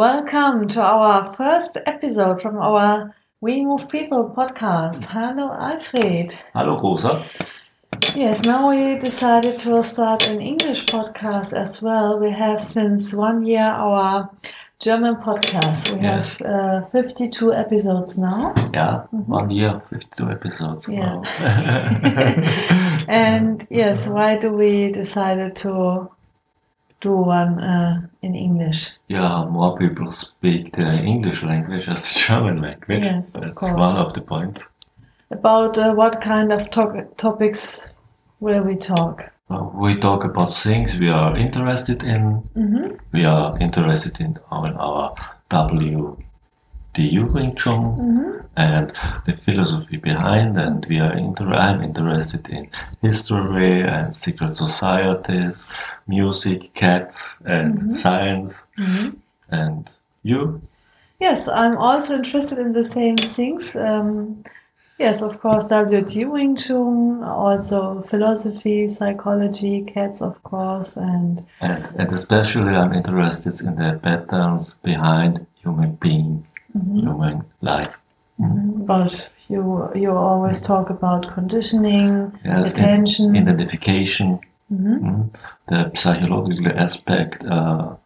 Welcome to our first episode from our We Move People podcast. Hello, Alfred. Hello, Rosa. Yes, now we decided to start an English podcast as well. We have since one year our German podcast. We Yeah. have uh, 52 episodes now. Yeah, one year, 52 episodes. Yeah. Wow. And yes, why do we decided to do one uh, in English? yeah, more people speak the English language as the German language. Yes, That's course. one of the points. About uh, what kind of to- topics will we talk? Uh, we talk about things we are interested in. hmm We are interested in our, in our WTU Wing Tsun hmm and the philosophy behind, and we are inter- I'm interested in history and secret societies, music, cats, and Mhm. science. hmm And you? Yes, I'm also interested in the same things. Um, yes, of course, WT Wing Tsun, also philosophy, psychology, cats, of course, and And, and especially I'm interested in the patterns behind human being, mhm, human life. mhm. but you you always talk about conditioning, Yes, in- attention. identification, Mhm, mm, the psychological aspect uh,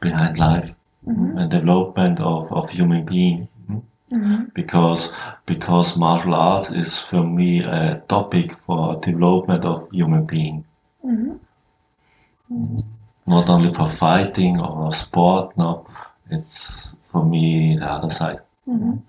behind life. Mhm, and development of, of human being. Because because martial arts is for me a topic for development of human being, not only for fighting or sport. No, it's for me the other side. Mhm.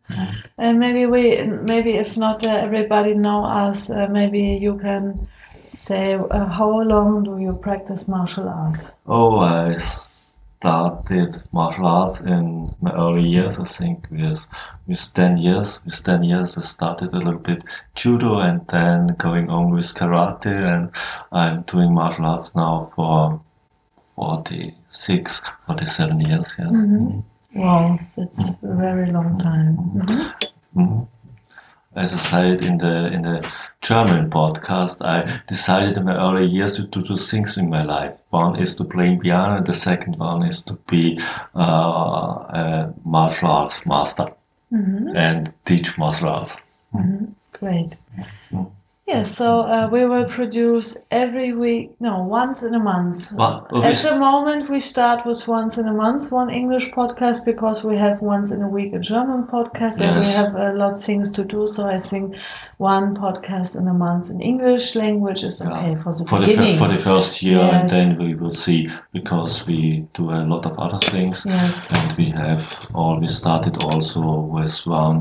And maybe we, maybe if not uh, everybody know us, uh, maybe you can say uh, how long do you practice martial art? Oh, I started martial arts in my early years. I think with with ten years. With ten years, I started a little bit judo and then going on with karate. And I'm doing martial arts now for 46, 47 years. Yes. Mhm. Wow, that's a very long time. Mhm. As I said in the in the German podcast, I decided in my early years to do two things in my life. One is to play piano, and the second one is to be uh, a martial arts master Mhm. and teach martial arts. Mhm. Great. Yes, so uh, we will produce every week, no, once in a month. Oh, At the moment, we start with once in a month, one English podcast, because we have once in a week a German podcast, and we have a lot of things to do. So I think one podcast in a month in English language is okay for the For beginning. fir- for the first year, and then we will see because we do a lot of other things. yes. And we have always started also with one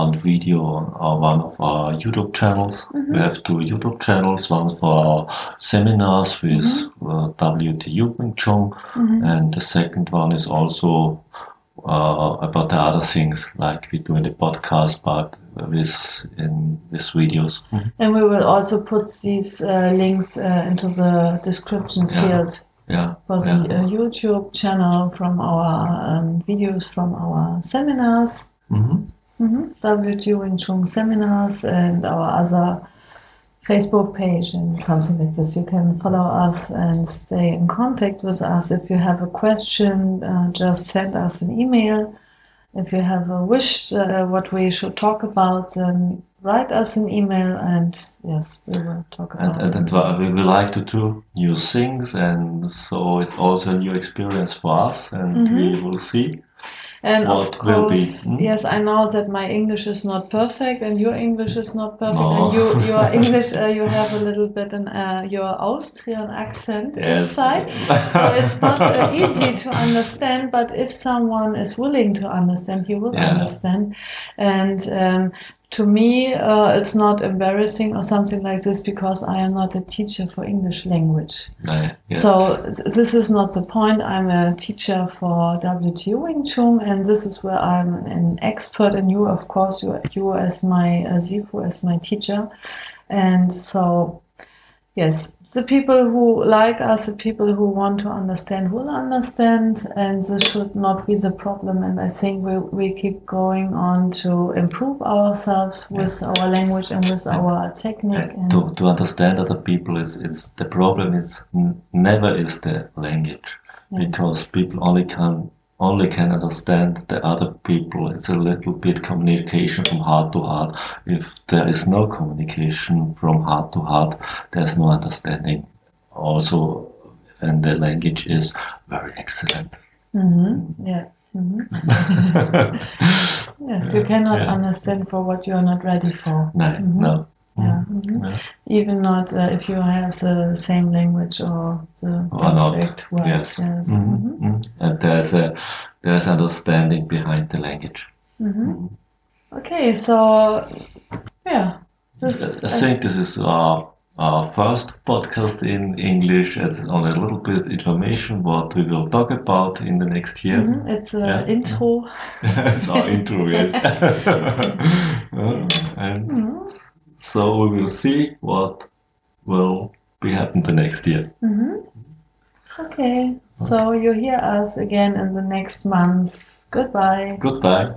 one video on our, one of our YouTube channels. We have two YouTube channels, one for our seminars with uh, WTU Wing Tsun, Mhm. and the second one is also uh, about the other things like we do in the podcast, but with in these videos. And we will also put these uh, links uh, into the description field Yeah, for the uh, YouTube channel from our um, videos from our seminars. Mhm. Mm-hmm. WTU Wing Tsun seminars and our other Facebook page and something like this. You can follow us and stay in contact with us. If you have a question, uh, just send us an email. If you have a wish uh, what we should talk about, then write us an email and yes, we will talk And, about and, it. and we would like to do new things, and so it's also a new experience for us, and we will see. And of course, hmm? yes, I know that my English is not perfect, and your English is not perfect, No. and you, your English, uh, you have a little bit an uh, your Austrian accent Yes. inside, so it's not uh, easy to understand. But if someone is willing to understand, he will Yeah. understand. And um, to me, uh, it's not embarrassing or something like this because I am not a teacher for English language. No, yes. So th- this is not the point. I'm a teacher for WTO Wing Tsun, and this is where I'm an expert. And you, of course, you you as my uh, Sifu as my teacher, and so yes, the people who like us, the people who want to understand will understand, and this should not be the problem. And I think we, we keep going on to improve ourselves with our language and with our technique. And to, to understand other people is it's the problem is never is the language Yeah. because people only can only can understand the other people. It's a little bit communication from heart to heart. If there is no communication from heart to heart, there's no understanding. Also, when the language is very excellent. hmm Yeah. hmm Yes, you cannot Yeah. understand for what you are not ready for. no, Mhm. no. Mhm. Yeah. Even not uh, if you have the same language or the Or not. perfect word. Yes. Yes. Mhm, Mhm. mhm. And there's a there's understanding behind the language. Mhm. Okay, so yeah, this, I think this is our, our first podcast in English. It's only a little bit information what we will talk about in the next year. It's a Yeah. intro. it's our intro, yes. Uh, and. So we will see what will be happen the next year. Mhm. Okay, so you hear us again in the next month. Goodbye. Goodbye.